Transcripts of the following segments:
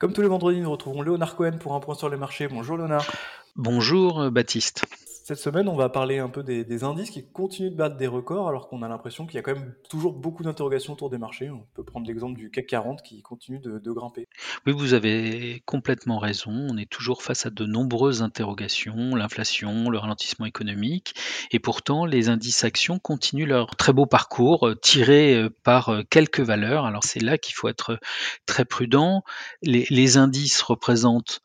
Comme tous les vendredis, nous retrouvons Léonard Cohen pour un point sur les marchés. Bonjour Léonard. Bonjour euh, Baptiste. Cette semaine, on va parler un peu des, indices qui continuent de battre des records alors qu'on a l'impression qu'il y a quand même toujours beaucoup d'interrogations autour des marchés. On peut prendre l'exemple du CAC 40 qui continue de, grimper. Oui, vous avez complètement raison. On est toujours face à de nombreuses interrogations, l'inflation, le ralentissement économique. Et pourtant, les indices actions continuent leur très beau parcours euh, tiré euh, par euh, quelques valeurs. Alors c'est là qu'il faut être très prudent. les indices représentent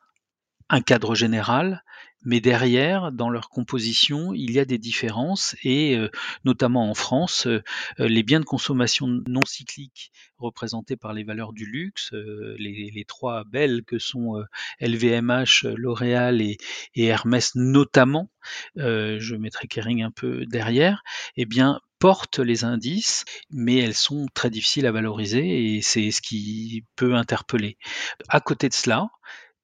un cadre général, mais derrière, dans leur composition, il y a des différences et euh, notamment en France, euh, euh, les biens de consommation non cycliques représentés par les valeurs du luxe, les, trois belles que sont LVMH, L'Oréal et, Hermès notamment, je mettrai Kering un peu derrière, eh bien portent les indices, mais elles sont très difficiles à valoriser et c'est ce qui peut interpeller. À côté de cela,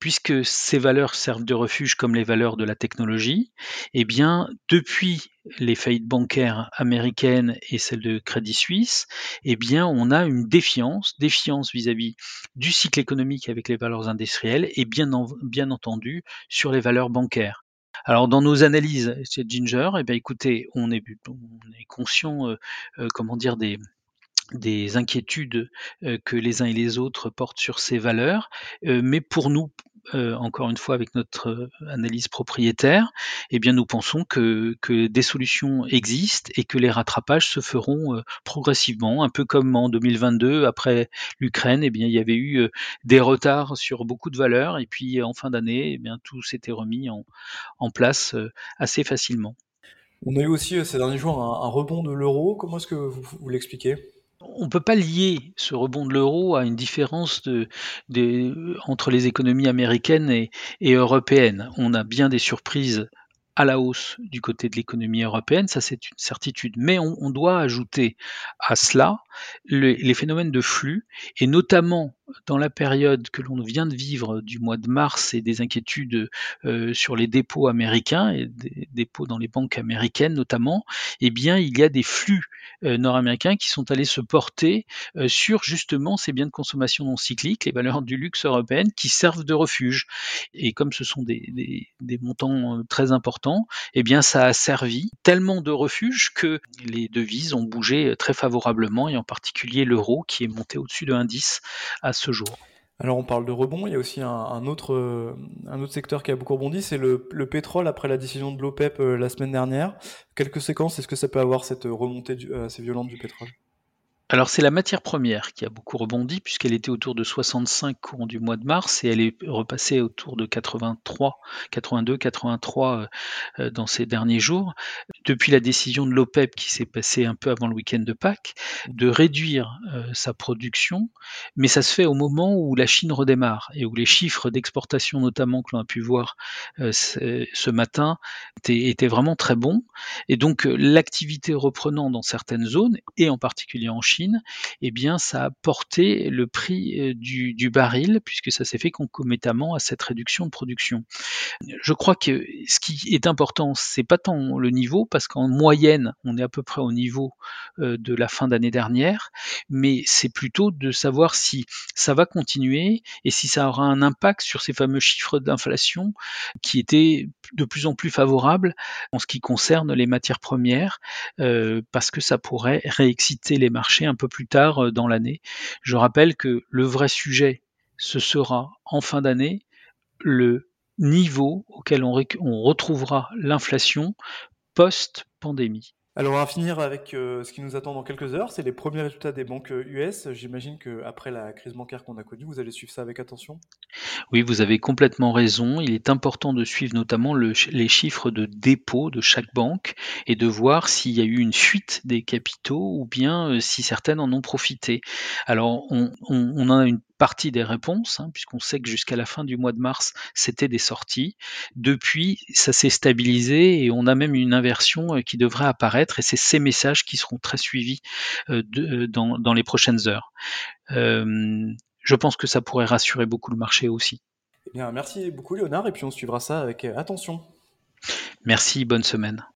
puisque ces valeurs servent de refuge comme les valeurs de la technologie, eh bien, depuis les faillites bancaires américaines et celles de Crédit Suisse, eh bien, on a une défiance, défiance vis-à-vis du cycle économique avec les valeurs industrielles et bien, entendu sur les valeurs bancaires. Alors dans nos analyses chez Ginger, eh bien, écoutez, on est, on est conscient, euh, euh, comment dire, des, des inquiétudes euh, que les uns et les autres portent sur ces valeurs, mais pour nous, euh, encore une fois avec notre euh, analyse propriétaire, eh bien nous pensons que, des solutions existent et que les rattrapages se feront euh, progressivement, un peu comme en 2022 après l'Ukraine, eh bien il y avait eu des retards sur beaucoup de valeurs et puis en fin d'année, eh tout s'était remis en, place assez facilement. On a eu aussi ces derniers jours un, rebond de l'euro. Comment est-ce que vous l'expliquez? On ne peut pas lier ce rebond de l'euro à une différence entre les économies américaines et, et européennes. On a bien des surprises à la hausse du côté de l'économie européenne, ça c'est une certitude. Mais on, doit ajouter à cela les phénomènes de flux, et notamment dans la période que l'on vient de vivre du mois de mars et des inquiétudes euh, sur les dépôts américains et des dépôts dans les banques américaines notamment, eh bien il y a des flux euh, nord-américains qui sont allés se porter euh, sur justement ces biens de consommation non cycliques, les valeurs du luxe européennes qui servent de refuge. Et comme ce sont des, montants très importants, eh bien ça a servi tellement de refuge que les devises ont bougé très favorablement et en particulier l'euro qui est monté au-dessus de 1,10 à Alors on parle de rebond, il y a aussi un, autre, un autre secteur qui a beaucoup rebondi, c'est le, pétrole après la décision de l'OPEP euh, la semaine dernière. Quelles conséquences est-ce que ça peut avoir cette remontée euh, assez violente du pétrole? Alors c'est la matière première qui a beaucoup rebondi puisqu'elle était autour de 65 courant du mois de mars et elle est repassée autour de 83, 82, 83 dans ces derniers jours. Depuis la décision de l'OPEP qui s'est passée un peu avant le week-end de Pâques de réduire euh, sa production, mais ça se fait au moment où la Chine redémarre et où les chiffres d'exportation notamment que l'on a pu voir euh, ce matin étaient, étaient, vraiment très bons et donc l'activité reprenant dans certaines zones et en particulier en Chine eh bien, ça a porté le prix euh, du, baril, puisque ça s'est fait concomitamment à cette réduction de production. Je crois que ce qui est important, c'est pas tant le niveau, parce qu'en moyenne, on est à peu près au niveau euh, de la fin d'année dernière, mais c'est plutôt de savoir si ça va continuer et si ça aura un impact sur ces fameux chiffres d'inflation qui étaient de plus en plus favorables en ce qui concerne les matières premières, euh, parce que ça pourrait réexciter les marchés un peu plus tard euh, dans l'année. Je rappelle que le vrai sujet, ce sera en fin d'année le niveau auquel on, retrouvera l'inflation post-pandémie. Alors on va finir avec euh, ce qui nous attend dans quelques heures, c'est les premiers résultats des banques US. Euh, J'imagine qu'après la crise bancaire qu'on a connue, vous allez suivre ça avec attention? Oui, vous avez complètement raison. Il est important de suivre notamment les chiffres de dépôt de chaque banque et de voir s'il y a eu une fuite des capitaux ou bien euh, si certaines en ont profité. Alors on, on a une partie des réponses, hein, puisqu'on sait que jusqu'à la fin du mois de mars, c'était des sorties. Depuis, ça s'est stabilisé et on a même une inversion euh, qui devrait apparaître et c'est ces messages qui seront très suivis euh, dans, les prochaines heures. je pense que ça pourrait rassurer beaucoup le marché aussi. Eh bien, merci beaucoup Léonard et puis on suivra ça avec attention. Merci, bonne semaine.